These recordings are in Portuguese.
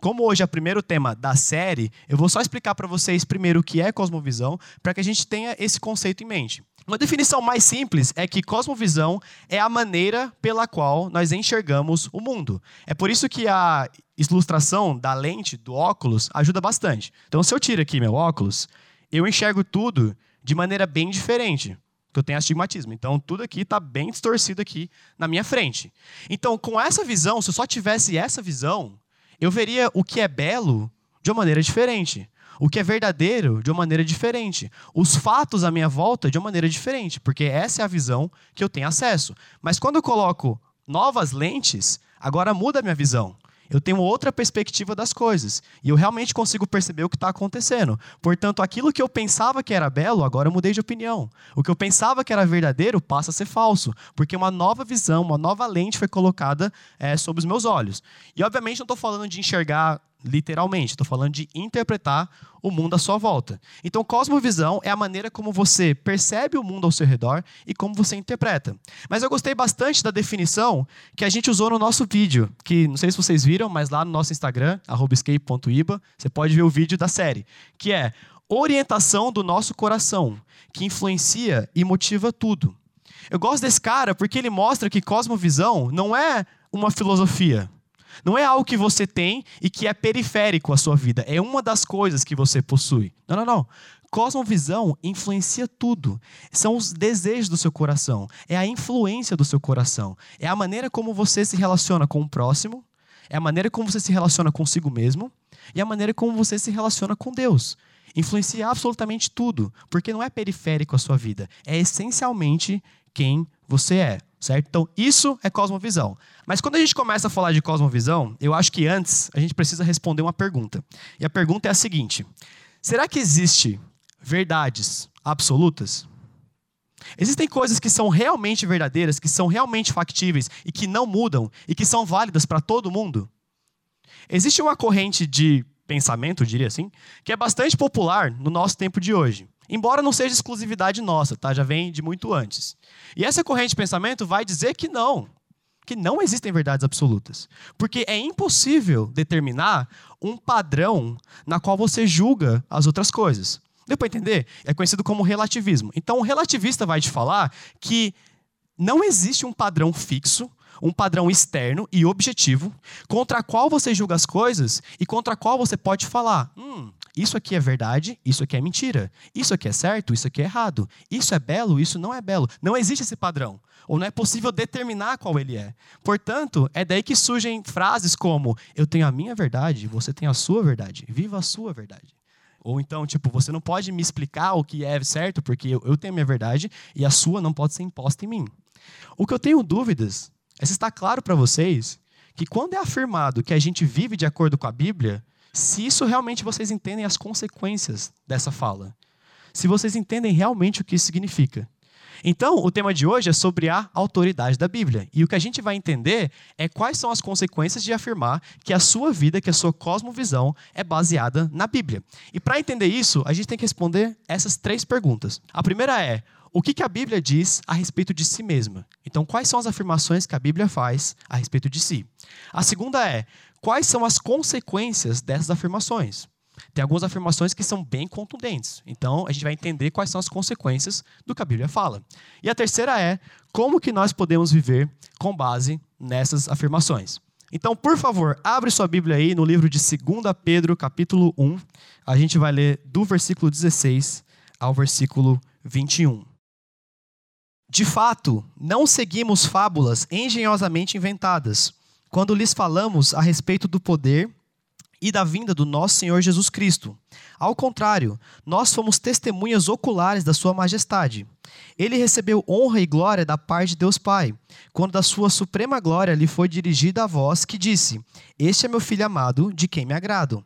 como hoje é o primeiro tema da série, eu vou só explicar para vocês primeiro o que é cosmovisão, para que a gente tenha esse conceito em mente. Uma definição mais simples é que cosmovisão é a maneira pela qual nós enxergamos o mundo. É por isso que a ilustração da lente do óculos ajuda bastante. Então, se eu tiro aqui meu óculos, eu enxergo tudo de maneira bem diferente eu tenho astigmatismo. Então, tudo aqui está bem distorcido aqui na minha frente. Então, com essa visão, se eu só tivesse essa visão, eu veria o que é belo de uma maneira diferente. O que é verdadeiro de uma maneira diferente. Os fatos à minha volta de uma maneira diferente, porque essa é a visão que eu tenho acesso. Mas quando eu coloco novas lentes, agora muda a minha visão eu tenho outra perspectiva das coisas. E eu realmente consigo perceber o que está acontecendo. Portanto, aquilo que eu pensava que era belo, agora eu mudei de opinião. O que eu pensava que era verdadeiro passa a ser falso. Porque uma nova visão, uma nova lente foi colocada é, sobre os meus olhos. E, obviamente, não estou falando de enxergar literalmente, estou falando de interpretar o mundo à sua volta. Então, cosmovisão é a maneira como você percebe o mundo ao seu redor e como você interpreta. Mas eu gostei bastante da definição que a gente usou no nosso vídeo, que não sei se vocês viram, mas lá no nosso Instagram, escape.iba, você pode ver o vídeo da série, que é orientação do nosso coração, que influencia e motiva tudo. Eu gosto desse cara porque ele mostra que cosmovisão não é uma filosofia. Não é algo que você tem e que é periférico à sua vida. É uma das coisas que você possui. Não, não, não. Cosmovisão influencia tudo. São os desejos do seu coração. É a influência do seu coração. É a maneira como você se relaciona com o próximo. É a maneira como você se relaciona consigo mesmo. E a maneira como você se relaciona com Deus. Influencia absolutamente tudo. Porque não é periférico à sua vida. É essencialmente quem você é certo? Então, isso é cosmovisão. Mas quando a gente começa a falar de cosmovisão, eu acho que antes a gente precisa responder uma pergunta. E a pergunta é a seguinte: será que existe verdades absolutas? Existem coisas que são realmente verdadeiras, que são realmente factíveis e que não mudam e que são válidas para todo mundo? Existe uma corrente de pensamento, diria assim, que é bastante popular no nosso tempo de hoje. Embora não seja exclusividade nossa, tá? Já vem de muito antes. E essa corrente de pensamento vai dizer que não, que não existem verdades absolutas. Porque é impossível determinar um padrão na qual você julga as outras coisas. Deu para entender? É conhecido como relativismo. Então, o relativista vai te falar que não existe um padrão fixo, um padrão externo e objetivo, contra qual você julga as coisas e contra qual você pode falar: hum, isso aqui é verdade, isso aqui é mentira. Isso aqui é certo, isso aqui é errado. Isso é belo, isso não é belo. Não existe esse padrão. Ou não é possível determinar qual ele é. Portanto, é daí que surgem frases como: Eu tenho a minha verdade, você tem a sua verdade. Viva a sua verdade. Ou então, tipo, você não pode me explicar o que é certo, porque eu tenho a minha verdade e a sua não pode ser imposta em mim. O que eu tenho dúvidas é se está claro para vocês que quando é afirmado que a gente vive de acordo com a Bíblia, se isso realmente vocês entendem as consequências dessa fala. Se vocês entendem realmente o que isso significa. Então, o tema de hoje é sobre a autoridade da Bíblia. E o que a gente vai entender é quais são as consequências de afirmar que a sua vida, que a sua cosmovisão é baseada na Bíblia. E para entender isso, a gente tem que responder essas três perguntas. A primeira é: o que, a Bíblia diz a respeito de si mesma? Então, quais são as afirmações que a Bíblia faz a respeito de si? A segunda é: quais são as consequências dessas afirmações? Tem algumas afirmações que são bem contundentes. Então, a gente vai entender quais são as consequências do que a Bíblia fala. E a terceira é como que nós podemos viver com base nessas afirmações. Então, por favor, abre sua Bíblia aí no livro de 2 Pedro, capítulo 1. A gente vai ler do versículo 16 ao versículo 21. De fato, não seguimos fábulas engenhosamente inventadas quando lhes falamos a respeito do poder e da vinda do nosso Senhor Jesus Cristo. Ao contrário, nós fomos testemunhas oculares da Sua Majestade. Ele recebeu honra e glória da parte de Deus Pai, quando da Sua suprema glória lhe foi dirigida a voz que disse: Este é meu filho amado, de quem me agrado.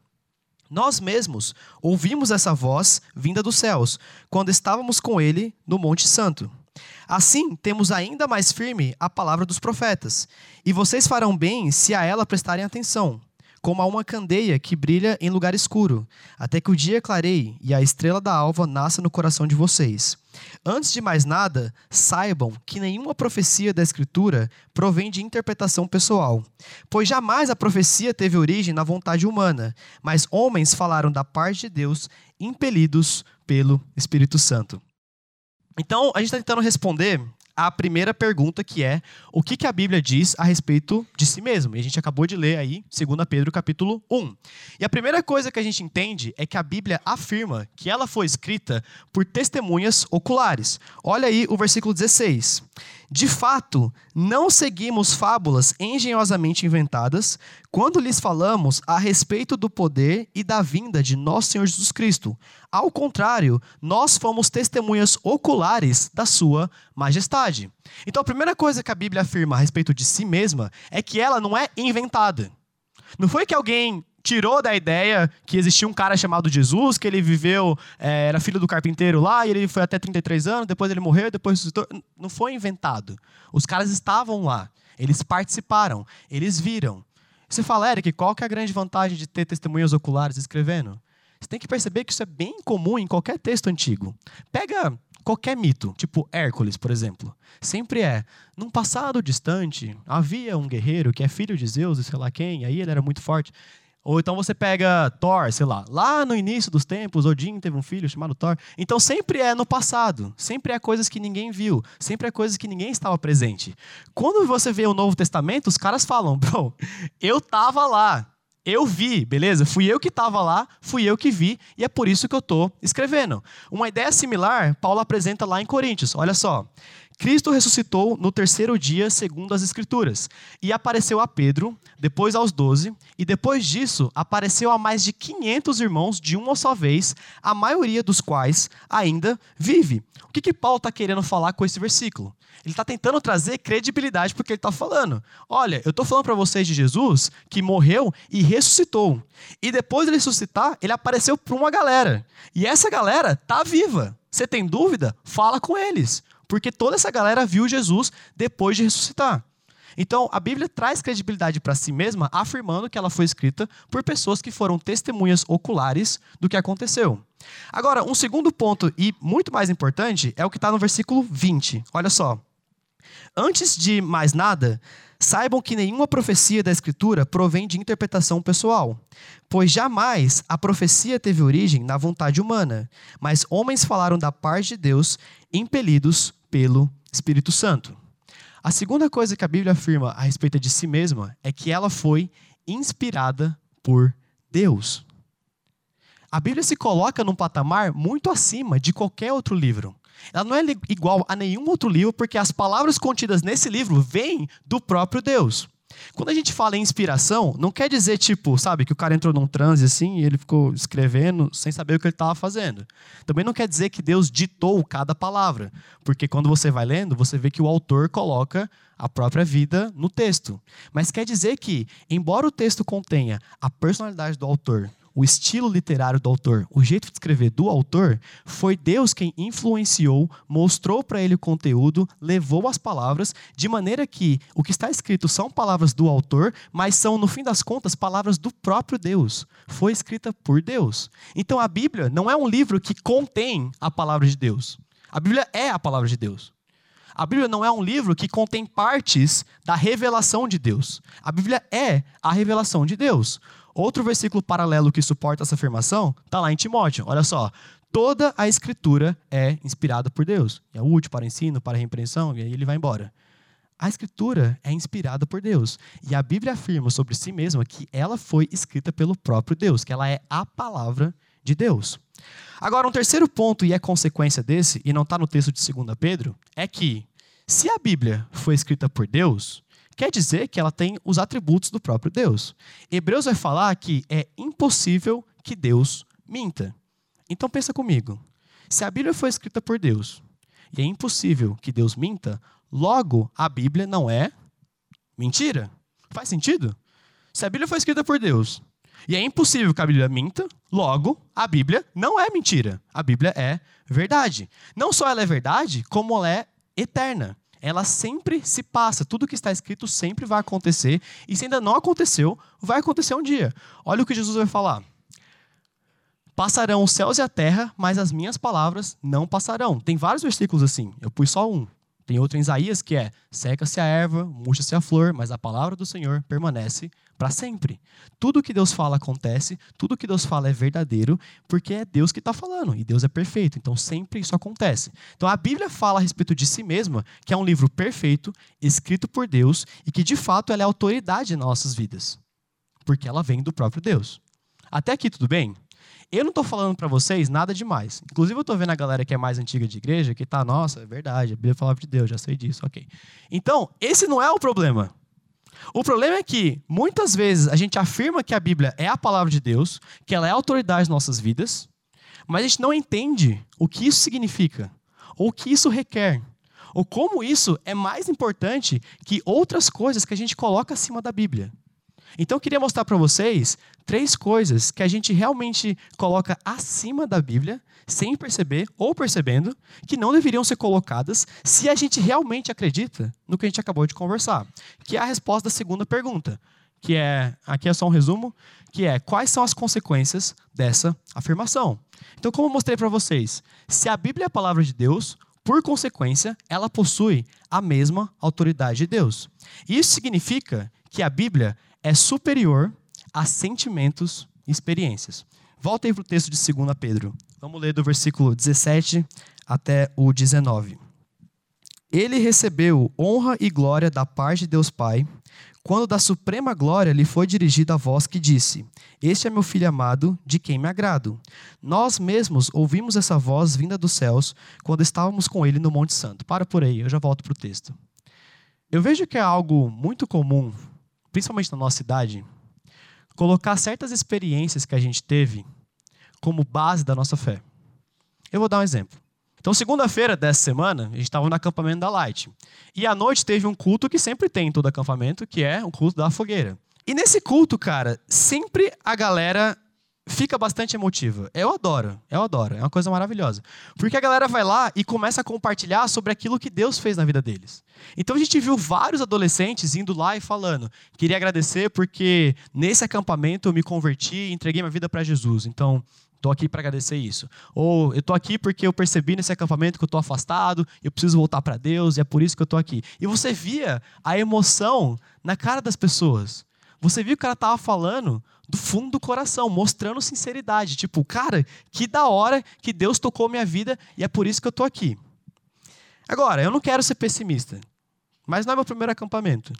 Nós mesmos ouvimos essa voz vinda dos céus, quando estávamos com ele no Monte Santo. Assim, temos ainda mais firme a palavra dos profetas, e vocês farão bem se a ela prestarem atenção. como a uma candeia que brilha em lugar escuro, até que o dia clareie e a estrela da alva nasça no coração de vocês. Antes de mais nada, saibam que nenhuma profecia da Escritura provém de interpretação pessoal, pois jamais a profecia teve origem na vontade humana, mas homens falaram da parte de Deus, impelidos pelo Espírito Santo. Então, a gente está tentando responder a primeira pergunta, que é o que, que a Bíblia diz a respeito de si mesmo. E a gente acabou de ler aí, 2 Pedro capítulo 1. E a primeira coisa que a gente entende é que a Bíblia afirma que ela foi escrita por testemunhas oculares. Olha aí o versículo 16. De fato, não seguimos fábulas engenhosamente inventadas quando lhes falamos a respeito do poder e da vinda de nosso Senhor Jesus Cristo. Ao contrário, nós fomos testemunhas oculares da Sua majestade. Então, a primeira coisa que a Bíblia afirma a respeito de si mesma é que ela não é inventada. Não foi que alguém tirou da ideia que existia um cara chamado Jesus, que ele viveu, é, era filho do carpinteiro lá, e ele foi até 33 anos, depois ele morreu, depois ressuscitou. Não foi inventado. Os caras estavam lá, eles participaram, eles viram. Você fala, Eric, qual que é a grande vantagem de ter testemunhas oculares escrevendo? Você tem que perceber que isso é bem comum em qualquer texto antigo. Pega qualquer mito, tipo Hércules, por exemplo. Sempre é, num passado distante, havia um guerreiro que é filho de Zeus sei lá quem, aí ele era muito forte. Ou então você pega Thor, sei lá, lá no início dos tempos, Odin teve um filho chamado Thor. Então sempre é no passado, sempre é coisas que ninguém viu, sempre é coisas que ninguém estava presente. Quando você vê o Novo Testamento, os caras falam, bro, eu tava lá, eu vi, beleza? Fui eu que estava lá, fui eu que vi, e é por isso que eu estou escrevendo. Uma ideia similar, Paulo apresenta lá em Coríntios. Olha só. Cristo ressuscitou no terceiro dia, segundo as Escrituras, e apareceu a Pedro, depois aos doze, e depois disso apareceu a mais de 500 irmãos de uma só vez, a maioria dos quais ainda vive. O que, que Paulo está querendo falar com esse versículo? Ele está tentando trazer credibilidade porque ele está falando. Olha, eu estou falando para vocês de Jesus que morreu e ressuscitou. E depois de ressuscitar, ele apareceu para uma galera. E essa galera está viva. Você tem dúvida? Fala com eles. Porque toda essa galera viu Jesus depois de ressuscitar. Então, a Bíblia traz credibilidade para si mesma, afirmando que ela foi escrita por pessoas que foram testemunhas oculares do que aconteceu. Agora, um segundo ponto, e muito mais importante, é o que está no versículo 20. Olha só. Antes de mais nada, saibam que nenhuma profecia da Escritura provém de interpretação pessoal, pois jamais a profecia teve origem na vontade humana, mas homens falaram da parte de Deus, impelidos pelo Espírito Santo. A segunda coisa que a Bíblia afirma a respeito de si mesma é que ela foi inspirada por Deus. A Bíblia se coloca num patamar muito acima de qualquer outro livro. Ela não é igual a nenhum outro livro, porque as palavras contidas nesse livro vêm do próprio Deus. Quando a gente fala em inspiração, não quer dizer, tipo, sabe, que o cara entrou num transe assim e ele ficou escrevendo sem saber o que ele estava fazendo. Também não quer dizer que Deus ditou cada palavra, porque quando você vai lendo, você vê que o autor coloca a própria vida no texto. Mas quer dizer que, embora o texto contenha a personalidade do autor o estilo literário do autor, o jeito de escrever do autor, foi Deus quem influenciou, mostrou para ele o conteúdo, levou as palavras, de maneira que o que está escrito são palavras do autor, mas são, no fim das contas, palavras do próprio Deus. Foi escrita por Deus. Então a Bíblia não é um livro que contém a palavra de Deus. A Bíblia é a palavra de Deus. A Bíblia não é um livro que contém partes da revelação de Deus. A Bíblia é a revelação de Deus. Outro versículo paralelo que suporta essa afirmação está lá em Timóteo. Olha só. Toda a escritura é inspirada por Deus. É útil para ensino, para repreensão, e aí ele vai embora. A escritura é inspirada por Deus. E a Bíblia afirma sobre si mesma que ela foi escrita pelo próprio Deus, que ela é a palavra de Deus. Agora, um terceiro ponto, e é consequência desse, e não está no texto de 2 Pedro, é que se a Bíblia foi escrita por Deus, quer dizer que ela tem os atributos do próprio Deus. Hebreus vai falar que é impossível que Deus minta. Então pensa comigo. Se a Bíblia foi escrita por Deus e é impossível que Deus minta, logo a Bíblia não é mentira. Faz sentido? Se a Bíblia foi escrita por Deus e é impossível que a Bíblia minta, logo a Bíblia não é mentira. A Bíblia é verdade. Não só ela é verdade, como ela é eterna. Ela sempre se passa. Tudo que está escrito sempre vai acontecer. E se ainda não aconteceu, vai acontecer um dia. Olha o que Jesus vai falar. Passarão os céus e a terra, mas as minhas palavras não passarão. Tem vários versículos assim. Eu pus só um. Tem outro em Isaías que é: seca-se a erva, murcha-se a flor, mas a palavra do Senhor permanece para sempre. Tudo que Deus fala acontece, tudo que Deus fala é verdadeiro, porque é Deus que está falando e Deus é perfeito. Então sempre isso acontece. Então a Bíblia fala a respeito de si mesma, que é um livro perfeito, escrito por Deus e que de fato ela é autoridade nas nossas vidas, porque ela vem do próprio Deus. Até aqui tudo bem? Eu não estou falando para vocês nada demais. Inclusive, eu estou vendo a galera que é mais antiga de igreja que tá, nossa, é verdade, a Bíblia fala de Deus, já sei disso, ok. Então, esse não é o problema. O problema é que, muitas vezes, a gente afirma que a Bíblia é a palavra de Deus, que ela é a autoridade nas nossas vidas, mas a gente não entende o que isso significa, ou o que isso requer, ou como isso é mais importante que outras coisas que a gente coloca acima da Bíblia. Então eu queria mostrar para vocês três coisas que a gente realmente coloca acima da Bíblia, sem perceber ou percebendo, que não deveriam ser colocadas se a gente realmente acredita no que a gente acabou de conversar. Que é a resposta da segunda pergunta, que é, aqui é só um resumo, que é quais são as consequências dessa afirmação. Então, como eu mostrei para vocês, se a Bíblia é a palavra de Deus, por consequência, ela possui a mesma autoridade de Deus. Isso significa que a Bíblia é superior a sentimentos e experiências. Volta aí para o texto de 2 Pedro. Vamos ler do versículo 17 até o 19. Ele recebeu honra e glória da parte de Deus Pai, quando da suprema glória lhe foi dirigida a voz que disse: Este é meu filho amado, de quem me agrado. Nós mesmos ouvimos essa voz vinda dos céus quando estávamos com ele no Monte Santo. Para por aí, eu já volto para o texto. Eu vejo que é algo muito comum principalmente na nossa cidade, colocar certas experiências que a gente teve como base da nossa fé. Eu vou dar um exemplo. Então, segunda-feira dessa semana, a gente estava no acampamento da Light. E à noite teve um culto que sempre tem em todo acampamento, que é o culto da fogueira. E nesse culto, cara, sempre a galera fica bastante emotiva. Eu adoro, eu adoro, é uma coisa maravilhosa. Porque a galera vai lá e começa a compartilhar sobre aquilo que Deus fez na vida deles. Então a gente viu vários adolescentes indo lá e falando: queria agradecer porque nesse acampamento eu me converti e entreguei minha vida para Jesus. Então, Estou aqui para agradecer isso. Ou eu estou aqui porque eu percebi nesse acampamento que eu estou afastado, eu preciso voltar para Deus e é por isso que eu estou aqui. E você via a emoção na cara das pessoas. Você viu que o cara estava falando do fundo do coração, mostrando sinceridade. Tipo, cara, que da hora que Deus tocou minha vida e é por isso que eu estou aqui. Agora, eu não quero ser pessimista, mas não é meu primeiro acampamento.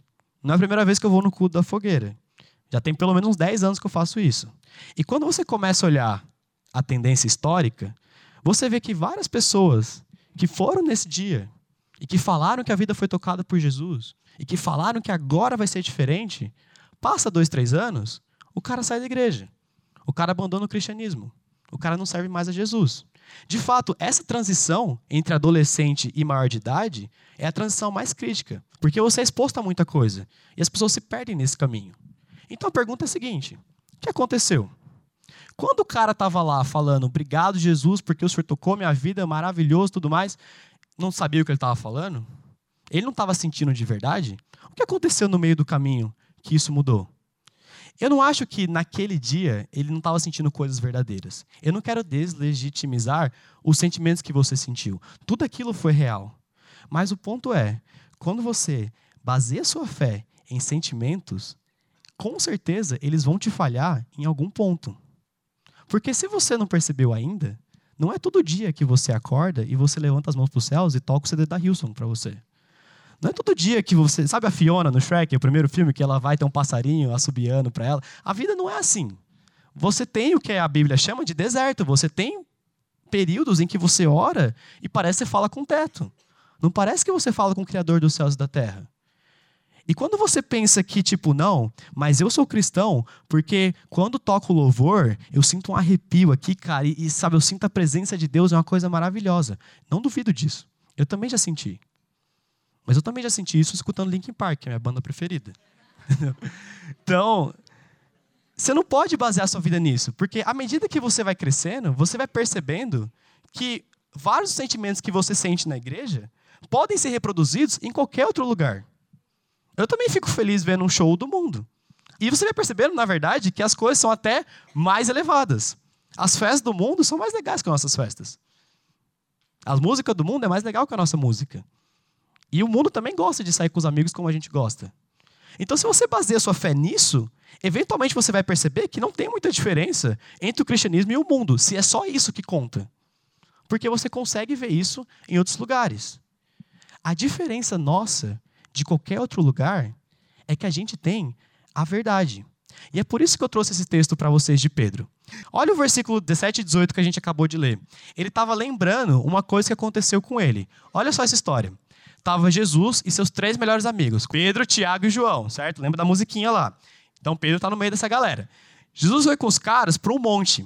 Não é a primeira vez que eu vou no culto da fogueira. Já tem pelo menos uns 10 anos que eu faço isso. E quando você começa a olhar a tendência histórica, você vê que várias pessoas que foram nesse dia e que falaram que a vida foi tocada por Jesus e que falaram que agora vai ser diferente, passa dois, três anos, o cara sai da igreja. O cara abandona o cristianismo. O cara não serve mais a Jesus. De fato, essa transição entre adolescente e maior de idade é a transição mais crítica, porque você é exposto a muita coisa e as pessoas se perdem nesse caminho. Então a pergunta é a seguinte: o que aconteceu? Quando o cara estava lá falando, obrigado Jesus, porque o Senhor tocou minha vida, maravilhoso tudo mais, não sabia o que ele estava falando? Ele não estava sentindo de verdade? O que aconteceu no meio do caminho que isso mudou? Eu não acho que naquele dia ele não estava sentindo coisas verdadeiras. Eu não quero deslegitimizar os sentimentos que você sentiu. Tudo aquilo foi real. Mas o ponto é, quando você baseia sua fé em sentimentos, com certeza eles vão te falhar em algum ponto. Porque se você não percebeu ainda, não é todo dia que você acorda e você levanta as mãos para os céus e toca o CD da Hilson para você. Não é todo dia que você. Sabe a Fiona no Shrek, o primeiro filme, que ela vai ter um passarinho assobiando para ela? A vida não é assim. Você tem o que a Bíblia chama de deserto. Você tem períodos em que você ora e parece que você fala com o teto. Não parece que você fala com o Criador dos céus e da terra. E quando você pensa que, tipo, não, mas eu sou cristão, porque quando toco louvor, eu sinto um arrepio aqui, cara, e, e sabe, eu sinto a presença de Deus, é uma coisa maravilhosa. Não duvido disso. Eu também já senti. Mas eu também já senti isso escutando Linkin Park, que é minha banda preferida. então, você não pode basear sua vida nisso, porque à medida que você vai crescendo, você vai percebendo que vários sentimentos que você sente na igreja podem ser reproduzidos em qualquer outro lugar. Eu também fico feliz vendo um show do mundo. E você vai percebendo, na verdade, que as coisas são até mais elevadas. As festas do mundo são mais legais que as nossas festas. A música do mundo é mais legal que a nossa música. E o mundo também gosta de sair com os amigos como a gente gosta. Então, se você baseia sua fé nisso, eventualmente você vai perceber que não tem muita diferença entre o cristianismo e o mundo, se é só isso que conta. Porque você consegue ver isso em outros lugares. A diferença nossa de qualquer outro lugar é que a gente tem a verdade. E é por isso que eu trouxe esse texto para vocês de Pedro. Olha o versículo 17 e 18 que a gente acabou de ler. Ele estava lembrando uma coisa que aconteceu com ele. Olha só essa história. Tava Jesus e seus três melhores amigos, Pedro, Tiago e João, certo? Lembra da musiquinha lá. Então Pedro está no meio dessa galera. Jesus foi com os caras para um monte.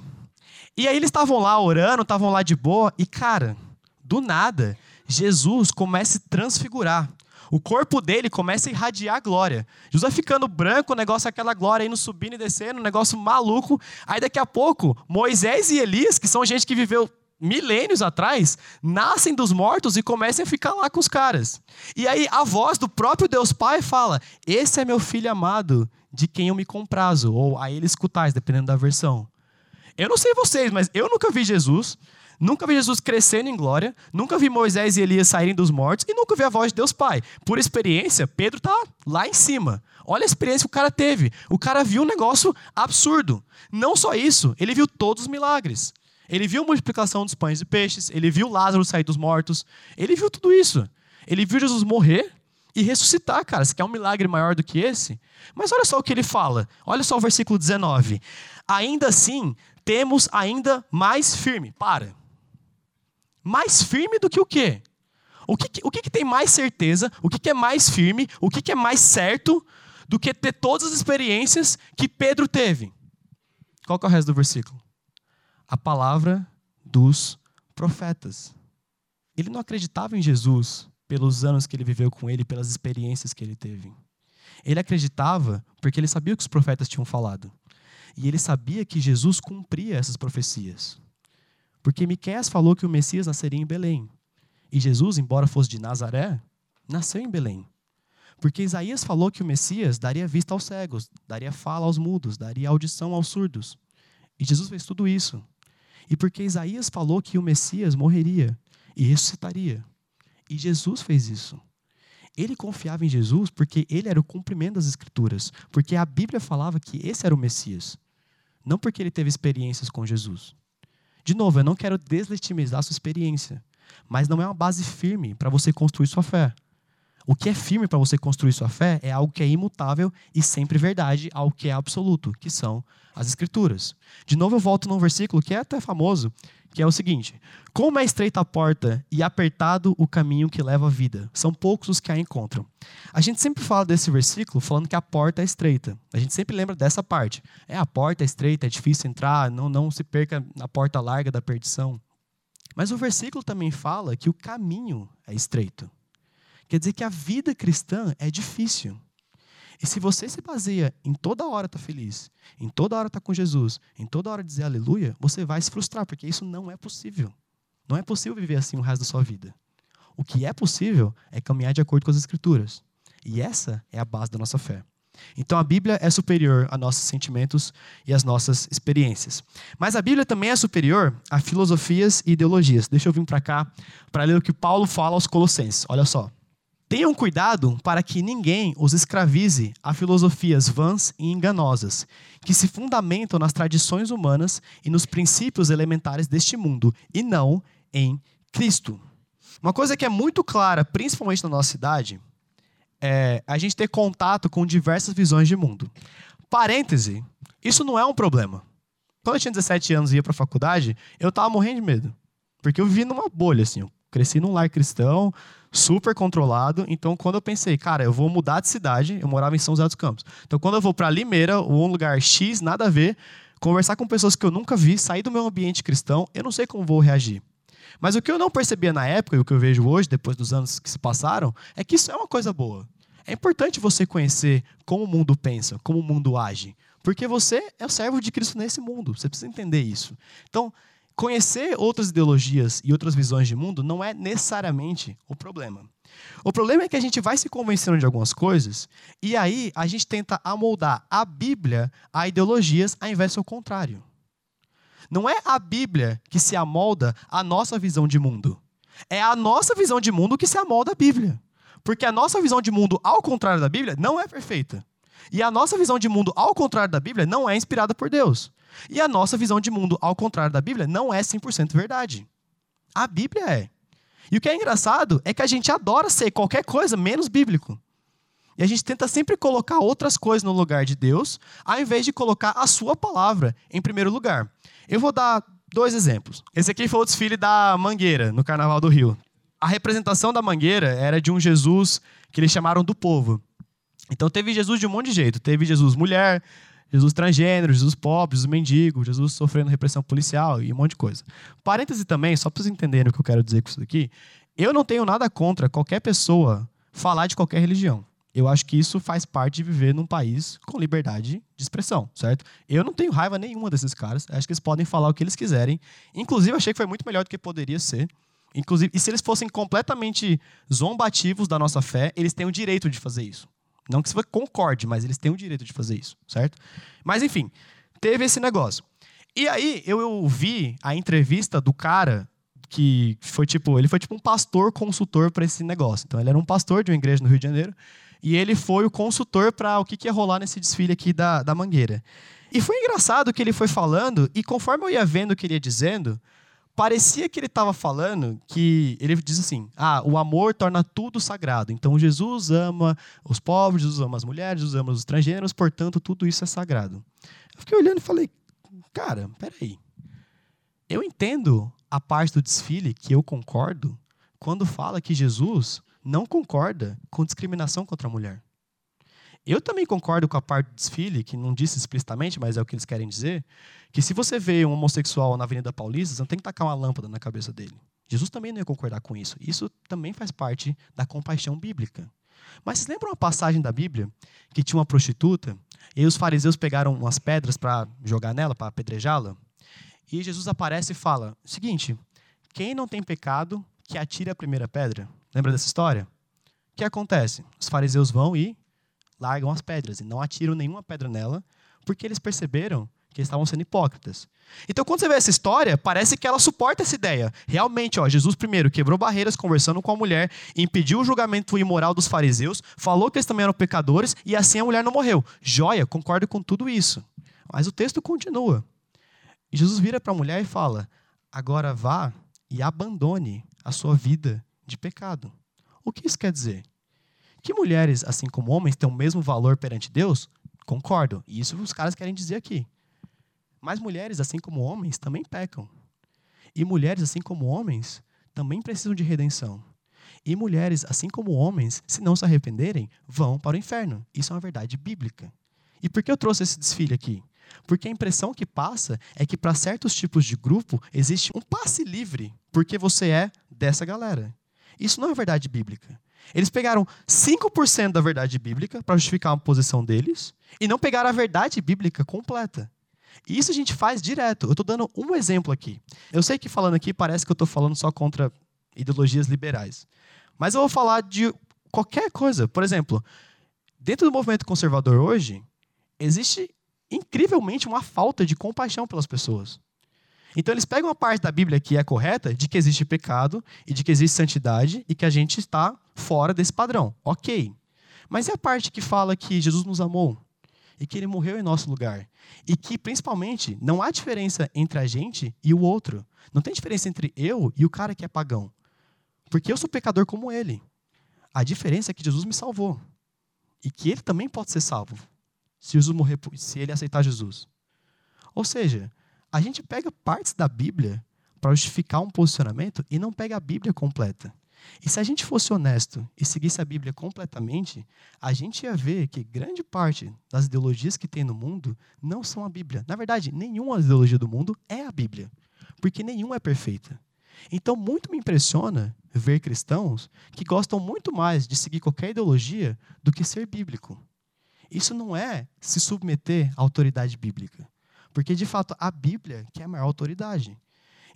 E aí eles estavam lá orando, estavam lá de boa, e cara, do nada, Jesus começa a se transfigurar. O corpo dele começa a irradiar glória. Jesus vai ficando branco, o negócio é aquela glória indo subindo e descendo, um negócio maluco. Aí daqui a pouco, Moisés e Elias, que são gente que viveu milênios atrás, nascem dos mortos e começam a ficar lá com os caras. E aí a voz do próprio Deus Pai fala: Esse é meu filho amado, de quem eu me comprazo. Ou a ele escutais, dependendo da versão. Eu não sei vocês, mas eu nunca vi Jesus. Nunca vi Jesus crescendo em glória, nunca vi Moisés e Elias saírem dos mortos e nunca vi a voz de Deus Pai. Por experiência, Pedro está lá em cima. Olha a experiência que o cara teve. O cara viu um negócio absurdo. Não só isso, ele viu todos os milagres. Ele viu a multiplicação dos pães e peixes, ele viu Lázaro sair dos mortos, ele viu tudo isso. Ele viu Jesus morrer e ressuscitar, cara. Você quer um milagre maior do que esse? Mas olha só o que ele fala. Olha só o versículo 19. Ainda assim, temos ainda mais firme. Para. Mais firme do que o quê? O que, o que, que tem mais certeza? O que, que é mais firme? O que, que é mais certo do que ter todas as experiências que Pedro teve? Qual é o resto do versículo? A palavra dos profetas. Ele não acreditava em Jesus pelos anos que ele viveu com ele, pelas experiências que ele teve. Ele acreditava porque ele sabia o que os profetas tinham falado. E ele sabia que Jesus cumpria essas profecias. Porque Miqueias falou que o Messias nasceria em Belém. E Jesus, embora fosse de Nazaré, nasceu em Belém. Porque Isaías falou que o Messias daria vista aos cegos, daria fala aos mudos, daria audição aos surdos. E Jesus fez tudo isso. E porque Isaías falou que o Messias morreria e ressuscitaria. E Jesus fez isso. Ele confiava em Jesus porque ele era o cumprimento das Escrituras. Porque a Bíblia falava que esse era o Messias. Não porque ele teve experiências com Jesus. De novo, eu não quero deslegitimizar a sua experiência, mas não é uma base firme para você construir sua fé. O que é firme para você construir sua fé é algo que é imutável e sempre verdade, algo que é absoluto, que são as Escrituras. De novo, eu volto num versículo que é até famoso, que é o seguinte: Como é estreita a porta e apertado o caminho que leva à vida, são poucos os que a encontram. A gente sempre fala desse versículo falando que a porta é estreita. A gente sempre lembra dessa parte. É a porta é estreita, é difícil entrar, não, não se perca na porta larga da perdição. Mas o versículo também fala que o caminho é estreito. Quer dizer que a vida cristã é difícil. E se você se baseia em toda hora estar tá feliz, em toda hora estar tá com Jesus, em toda hora dizer aleluia, você vai se frustrar, porque isso não é possível. Não é possível viver assim o resto da sua vida. O que é possível é caminhar de acordo com as Escrituras. E essa é a base da nossa fé. Então a Bíblia é superior a nossos sentimentos e às nossas experiências. Mas a Bíblia também é superior a filosofias e ideologias. Deixa eu vir para cá para ler o que Paulo fala aos Colossenses. Olha só. Tenham cuidado para que ninguém os escravize a filosofias vãs e enganosas, que se fundamentam nas tradições humanas e nos princípios elementares deste mundo, e não em Cristo. Uma coisa que é muito clara, principalmente na nossa cidade, é a gente ter contato com diversas visões de mundo. Parêntese, isso não é um problema. Quando eu tinha 17 anos e ia para a faculdade, eu estava morrendo de medo. Porque eu vivi numa bolha, assim. Eu cresci num lar cristão, super controlado. Então, quando eu pensei, cara, eu vou mudar de cidade, eu morava em São José dos Campos. Então, quando eu vou para Limeira, ou um lugar X, nada a ver, conversar com pessoas que eu nunca vi, sair do meu ambiente cristão, eu não sei como vou reagir. Mas o que eu não percebia na época e o que eu vejo hoje, depois dos anos que se passaram, é que isso é uma coisa boa. É importante você conhecer como o mundo pensa, como o mundo age. Porque você é o servo de Cristo nesse mundo. Você precisa entender isso. Então, conhecer outras ideologias e outras visões de mundo não é necessariamente o problema. O problema é que a gente vai se convencendo de algumas coisas e aí a gente tenta amoldar a Bíblia a ideologias ao invés do contrário. Não é a Bíblia que se amolda à nossa visão de mundo. É a nossa visão de mundo que se amolda à Bíblia. Porque a nossa visão de mundo, ao contrário da Bíblia, não é perfeita. E a nossa visão de mundo, ao contrário da Bíblia, não é inspirada por Deus. E a nossa visão de mundo, ao contrário da Bíblia, não é 100% verdade. A Bíblia é. E o que é engraçado é que a gente adora ser qualquer coisa menos bíblico. E a gente tenta sempre colocar outras coisas no lugar de Deus, ao invés de colocar a sua palavra em primeiro lugar. Eu vou dar dois exemplos. Esse aqui foi o desfile da Mangueira, no Carnaval do Rio. A representação da Mangueira era de um Jesus que eles chamaram do povo. Então teve Jesus de um monte de jeito. Teve Jesus mulher, Jesus transgênero, Jesus pobre, Jesus mendigo, Jesus sofrendo repressão policial e um monte de coisa. Parêntese também, só para vocês entenderem o que eu quero dizer com isso aqui. Eu não tenho nada contra qualquer pessoa falar de qualquer religião. Eu acho que isso faz parte de viver num país com liberdade de expressão, certo? Eu não tenho raiva nenhuma desses caras. Acho que eles podem falar o que eles quiserem. Inclusive, achei que foi muito melhor do que poderia ser. Inclusive, e se eles fossem completamente zombativos da nossa fé, eles têm o direito de fazer isso. Não que você concorde, mas eles têm o direito de fazer isso, certo? Mas enfim, teve esse negócio. E aí eu vi a entrevista do cara que foi tipo, ele foi tipo um pastor consultor para esse negócio. Então ele era um pastor de uma igreja no Rio de Janeiro e ele foi o consultor para o que, que ia rolar nesse desfile aqui da, da Mangueira. E foi engraçado que ele foi falando e conforme eu ia vendo o que ele ia dizendo, parecia que ele estava falando que ele diz assim: ah, o amor torna tudo sagrado. Então Jesus ama os pobres, Jesus ama as mulheres, Jesus ama os estrangeiros, portanto tudo isso é sagrado. Eu fiquei olhando e falei: cara, peraí. Eu entendo a parte do desfile que eu concordo quando fala que Jesus não concorda com discriminação contra a mulher. Eu também concordo com a parte do desfile, que não disse explicitamente, mas é o que eles querem dizer, que se você vê um homossexual na Avenida Paulista, você não tem que tacar uma lâmpada na cabeça dele. Jesus também não ia concordar com isso. Isso também faz parte da compaixão bíblica. Mas vocês lembram uma passagem da Bíblia que tinha uma prostituta e os fariseus pegaram umas pedras para jogar nela, para apedrejá-la? E Jesus aparece e fala: seguinte, quem não tem pecado, que atire a primeira pedra. Lembra dessa história? O que acontece? Os fariseus vão e largam as pedras e não atiram nenhuma pedra nela, porque eles perceberam que eles estavam sendo hipócritas. Então, quando você vê essa história, parece que ela suporta essa ideia. Realmente, ó, Jesus primeiro quebrou barreiras conversando com a mulher, impediu o julgamento imoral dos fariseus, falou que eles também eram pecadores e assim a mulher não morreu. Joia, concordo com tudo isso. Mas o texto continua. Jesus vira para a mulher e fala: Agora vá e abandone a sua vida de pecado. O que isso quer dizer? Que mulheres, assim como homens, têm o mesmo valor perante Deus? Concordo. E isso os caras querem dizer aqui. Mas mulheres, assim como homens, também pecam. E mulheres, assim como homens, também precisam de redenção. E mulheres, assim como homens, se não se arrependerem, vão para o inferno. Isso é uma verdade bíblica. E por que eu trouxe esse desfile aqui? Porque a impressão que passa é que para certos tipos de grupo existe um passe livre, porque você é dessa galera. Isso não é verdade bíblica. Eles pegaram 5% da verdade bíblica para justificar uma posição deles e não pegaram a verdade bíblica completa. E isso a gente faz direto. Eu estou dando um exemplo aqui. Eu sei que falando aqui parece que eu estou falando só contra ideologias liberais. Mas eu vou falar de qualquer coisa. Por exemplo, dentro do movimento conservador hoje, existe incrivelmente uma falta de compaixão pelas pessoas. Então eles pegam a parte da Bíblia que é correta, de que existe pecado e de que existe santidade e que a gente está fora desse padrão. Ok. Mas e a parte que fala que Jesus nos amou e que ele morreu em nosso lugar? E que, principalmente, não há diferença entre a gente e o outro. Não tem diferença entre eu e o cara que é pagão. Porque eu sou pecador como ele. A diferença é que Jesus me salvou. E que ele também pode ser salvo. Se Jesus morrer, se ele aceitar Jesus. Ou seja, a gente pega partes da Bíblia para justificar um posicionamento e não pega a Bíblia completa. E se a gente fosse honesto e seguisse a Bíblia completamente, a gente ia ver que grande parte das ideologias que tem no mundo não são a Bíblia. Na verdade, nenhuma ideologia do mundo é a Bíblia, porque nenhuma é perfeita. Então, muito me impressiona ver cristãos que gostam muito mais de seguir qualquer ideologia do que ser bíblico. Isso não é se submeter à autoridade bíblica. Porque, de fato, a Bíblia que é a maior autoridade.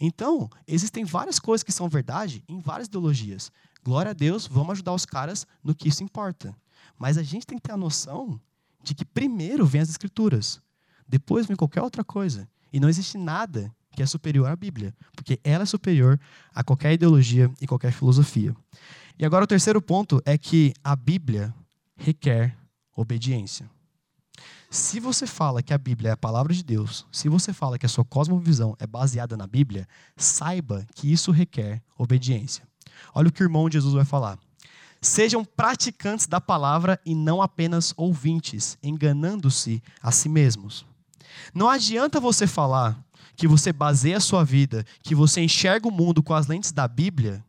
Então, existem várias coisas que são verdade em várias ideologias. Glória a Deus, vamos ajudar os caras no que isso importa. Mas a gente tem que ter a noção de que primeiro vem as escrituras, depois vem qualquer outra coisa. E não existe nada que é superior à Bíblia, porque ela é superior a qualquer ideologia e qualquer filosofia. E agora o terceiro ponto é que a Bíblia requer obediência. Se você fala que a Bíblia é a palavra de Deus, se você fala que a sua cosmovisão é baseada na Bíblia, saiba que isso requer obediência. Olha o que o irmão de Jesus vai falar. Sejam praticantes da palavra e não apenas ouvintes, enganando-se a si mesmos. Não adianta você falar que você baseia a sua vida, que você enxerga o mundo com as lentes da Bíblia,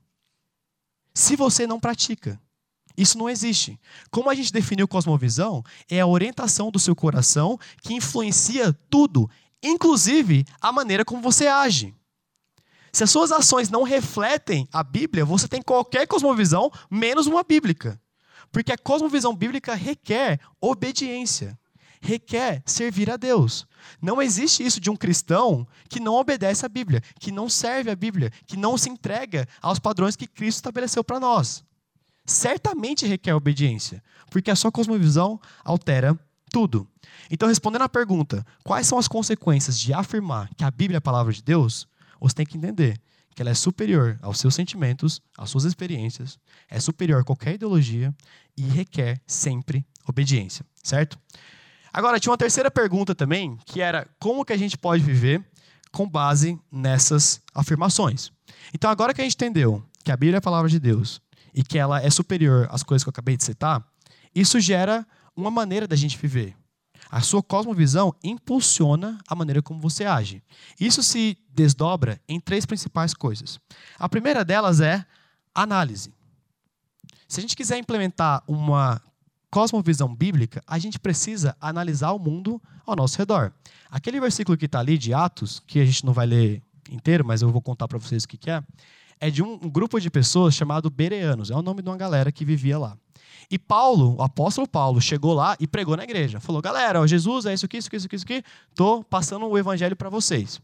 se você não pratica. Isso não existe. Como a gente definiu cosmovisão, é a orientação do seu coração que influencia tudo, inclusive a maneira como você age. Se as suas ações não refletem a Bíblia, você tem qualquer cosmovisão menos uma bíblica. Porque a cosmovisão bíblica requer obediência, requer servir a Deus. Não existe isso de um cristão que não obedece à Bíblia, que não serve a Bíblia, que não se entrega aos padrões que Cristo estabeleceu para nós certamente requer obediência, porque a sua cosmovisão altera tudo. Então, respondendo à pergunta, quais são as consequências de afirmar que a Bíblia é a palavra de Deus? Você tem que entender que ela é superior aos seus sentimentos, às suas experiências, é superior a qualquer ideologia e requer sempre obediência, certo? Agora, tinha uma terceira pergunta também, que era como que a gente pode viver com base nessas afirmações. Então, agora que a gente entendeu que a Bíblia é a palavra de Deus, e que ela é superior às coisas que eu acabei de citar, isso gera uma maneira da gente viver. A sua cosmovisão impulsiona a maneira como você age. Isso se desdobra em três principais coisas. A primeira delas é análise. Se a gente quiser implementar uma cosmovisão bíblica, a gente precisa analisar o mundo ao nosso redor. Aquele versículo que está ali de Atos, que a gente não vai ler inteiro, mas eu vou contar para vocês o que, que é é de um, grupo de pessoas chamado Bereanos. É o nome de uma galera que vivia lá. E Paulo, o apóstolo Paulo, chegou lá e pregou na igreja. Falou: galera, ó, Jesus é isso aqui, isso aqui, isso aqui, isso aqui. Estou passando o evangelho para vocês.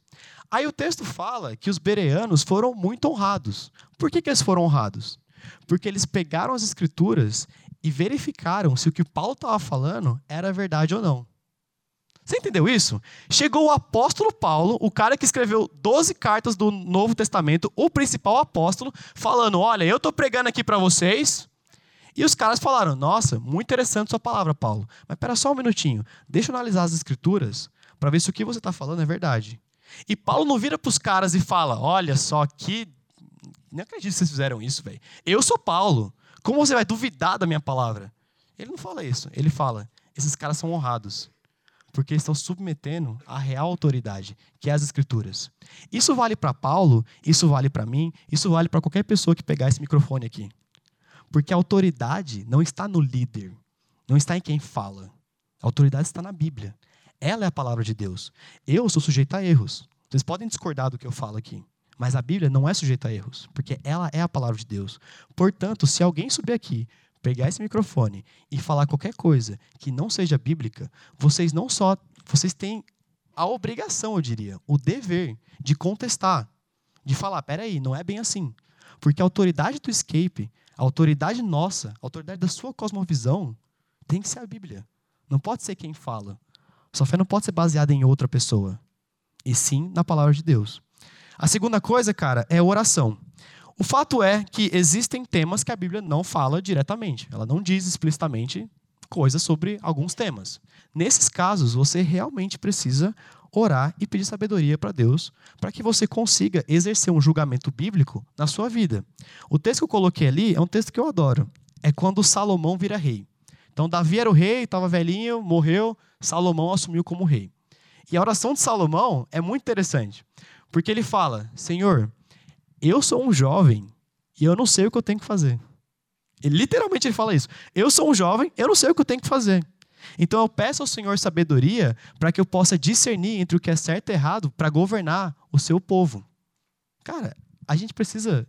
Aí o texto fala que os bereanos foram muito honrados. Por que, que eles foram honrados? Porque eles pegaram as escrituras e verificaram se o que Paulo estava falando era verdade ou não. Você entendeu isso? Chegou o apóstolo Paulo, o cara que escreveu 12 cartas do Novo Testamento, o principal apóstolo, falando: Olha, eu estou pregando aqui para vocês. E os caras falaram: Nossa, muito interessante sua palavra, Paulo. Mas espera só um minutinho, deixa eu analisar as escrituras para ver se o que você está falando é verdade. E Paulo não vira para os caras e fala: Olha só que. Nem acredito que vocês fizeram isso, velho. Eu sou Paulo. Como você vai duvidar da minha palavra? Ele não fala isso. Ele fala: Esses caras são honrados porque estão submetendo à real autoridade, que é as Escrituras. Isso vale para Paulo, isso vale para mim, isso vale para qualquer pessoa que pegar esse microfone aqui. Porque a autoridade não está no líder, não está em quem fala. A autoridade está na Bíblia. Ela é a palavra de Deus. Eu sou sujeito a erros. Vocês podem discordar do que eu falo aqui. Mas a Bíblia não é sujeita a erros, porque ela é a palavra de Deus. Portanto, se alguém subir aqui pegar esse microfone e falar qualquer coisa que não seja bíblica, vocês não só vocês têm a obrigação, eu diria, o dever de contestar, de falar, peraí, não é bem assim. Porque a autoridade do escape, a autoridade nossa, a autoridade da sua cosmovisão, tem que ser a Bíblia. Não pode ser quem fala. Sua fé não pode ser baseada em outra pessoa, e sim na palavra de Deus. A segunda coisa, cara, é oração. O fato é que existem temas que a Bíblia não fala diretamente. Ela não diz explicitamente coisas sobre alguns temas. Nesses casos, você realmente precisa orar e pedir sabedoria para Deus, para que você consiga exercer um julgamento bíblico na sua vida. O texto que eu coloquei ali é um texto que eu adoro. É quando Salomão vira rei. Então, Davi era o rei, estava velhinho, morreu, Salomão assumiu como rei. E a oração de Salomão é muito interessante, porque ele fala: Senhor, eu sou um jovem e eu não sei o que eu tenho que fazer. Ele, literalmente ele fala isso. Eu sou um jovem, eu não sei o que eu tenho que fazer. Então eu peço ao Senhor sabedoria para que eu possa discernir entre o que é certo e errado para governar o seu povo. Cara, a gente precisa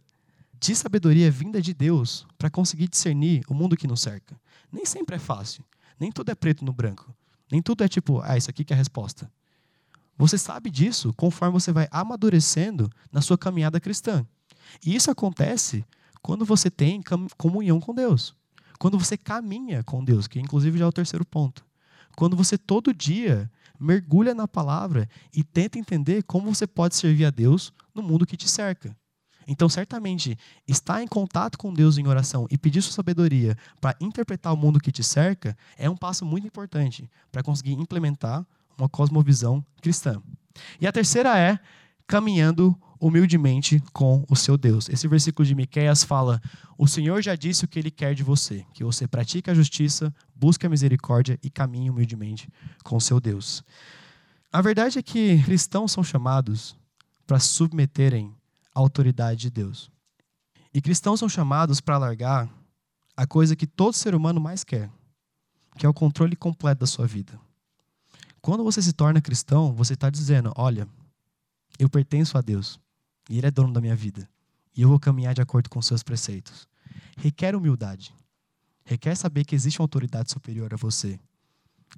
de sabedoria vinda de Deus para conseguir discernir o mundo que nos cerca. Nem sempre é fácil. Nem tudo é preto no branco. Nem tudo é tipo, ah, isso aqui que é a resposta. Você sabe disso conforme você vai amadurecendo na sua caminhada cristã. E isso acontece quando você tem comunhão com Deus. Quando você caminha com Deus, que inclusive já é o terceiro ponto. Quando você todo dia mergulha na palavra e tenta entender como você pode servir a Deus no mundo que te cerca. Então, certamente, estar em contato com Deus em oração e pedir sua sabedoria para interpretar o mundo que te cerca é um passo muito importante para conseguir implementar uma cosmovisão cristã. E a terceira é caminhando humildemente com o seu Deus. Esse versículo de Miqueias fala: "O Senhor já disse o que ele quer de você, que você pratique a justiça, busque a misericórdia e caminhe humildemente com o seu Deus." A verdade é que cristãos são chamados para submeterem a autoridade de Deus. E cristãos são chamados para largar a coisa que todo ser humano mais quer, que é o controle completo da sua vida. Quando você se torna cristão, você está dizendo: olha, eu pertenço a Deus e Ele é dono da minha vida e eu vou caminhar de acordo com seus preceitos. Requer humildade, requer saber que existe uma autoridade superior a você,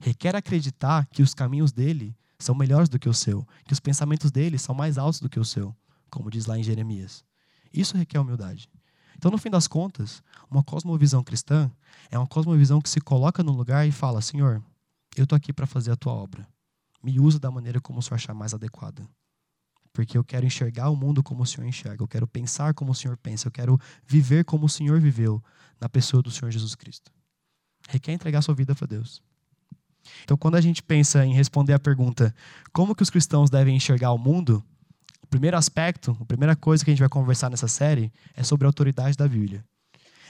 requer acreditar que os caminhos dele são melhores do que o seu, que os pensamentos dele são mais altos do que o seu, como diz lá em Jeremias. Isso requer humildade. Então, no fim das contas, uma cosmovisão cristã é uma cosmovisão que se coloca no lugar e fala: Senhor, eu estou aqui para fazer a tua obra. Me usa da maneira como o Senhor achar mais adequada. Porque eu quero enxergar o mundo como o Senhor enxerga. Eu quero pensar como o Senhor pensa. Eu quero viver como o Senhor viveu na pessoa do Senhor Jesus Cristo. Requer entregar sua vida para Deus. Então, quando a gente pensa em responder a pergunta como que os cristãos devem enxergar o mundo, o primeiro aspecto, a primeira coisa que a gente vai conversar nessa série é sobre a autoridade da Bíblia.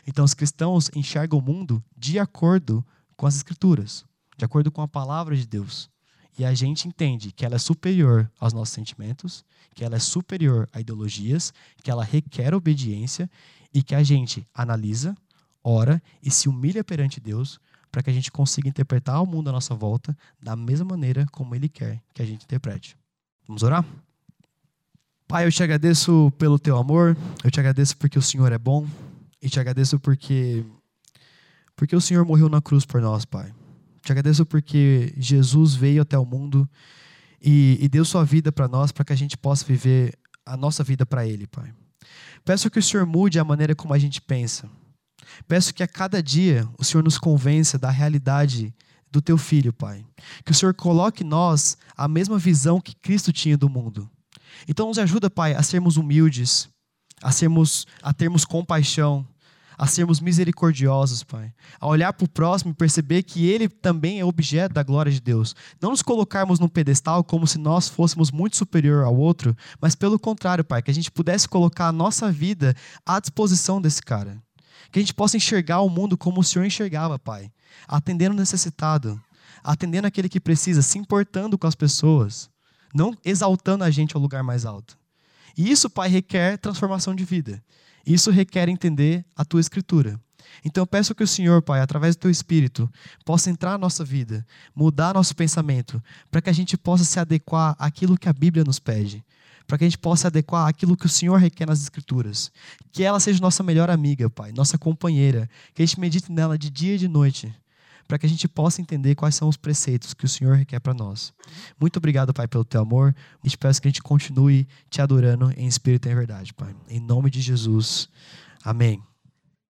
Então, os cristãos enxergam o mundo de acordo com as Escrituras de acordo com a palavra de Deus. E a gente entende que ela é superior aos nossos sentimentos, que ela é superior a ideologias, que ela requer obediência e que a gente analisa, ora e se humilha perante Deus para que a gente consiga interpretar o mundo à nossa volta da mesma maneira como Ele quer que a gente interprete. Vamos orar? Pai, eu te agradeço pelo teu amor, eu te agradeço porque o Senhor é bom e te agradeço porque porque o Senhor morreu na cruz por nós, Pai. Te agradeço porque Jesus veio até o mundo e, e deu sua vida para nós, para que a gente possa viver a nossa vida para Ele, Pai. Peço que o Senhor mude a maneira como a gente pensa. Peço que a cada dia o Senhor nos convença da realidade do Teu Filho, Pai. Que o Senhor coloque em nós a mesma visão que Cristo tinha do mundo. Então nos ajuda, Pai, a sermos humildes, a sermos, a termos compaixão, a sermos misericordiosos, Pai. A olhar para o próximo e perceber que ele também é objeto da glória de Deus. Não nos colocarmos num pedestal como se nós fôssemos muito superior ao outro, mas pelo contrário, Pai, que a gente pudesse colocar a nossa vida à disposição desse cara. Que a gente possa enxergar o mundo como o Senhor enxergava, Pai. Atendendo o necessitado, atendendo aquele que precisa, se importando com as pessoas, não exaltando a gente ao lugar mais alto. E isso, Pai, requer transformação de vida. Isso requer entender a tua escritura. Então eu peço que o Senhor, Pai, através do teu espírito, possa entrar na nossa vida, mudar nosso pensamento, para que a gente possa se adequar àquilo que a Bíblia nos pede, para que a gente possa se adequar àquilo que o Senhor requer nas escrituras. Que ela seja nossa melhor amiga, Pai, nossa companheira, que a gente medite nela de dia e de noite, para que a gente possa entender quais são os preceitos que o Senhor requer para nós. Muito obrigado, Pai, pelo teu amor. E te peço que a gente continue te adorando em espírito e em verdade, Pai. Em nome de Jesus. Amém.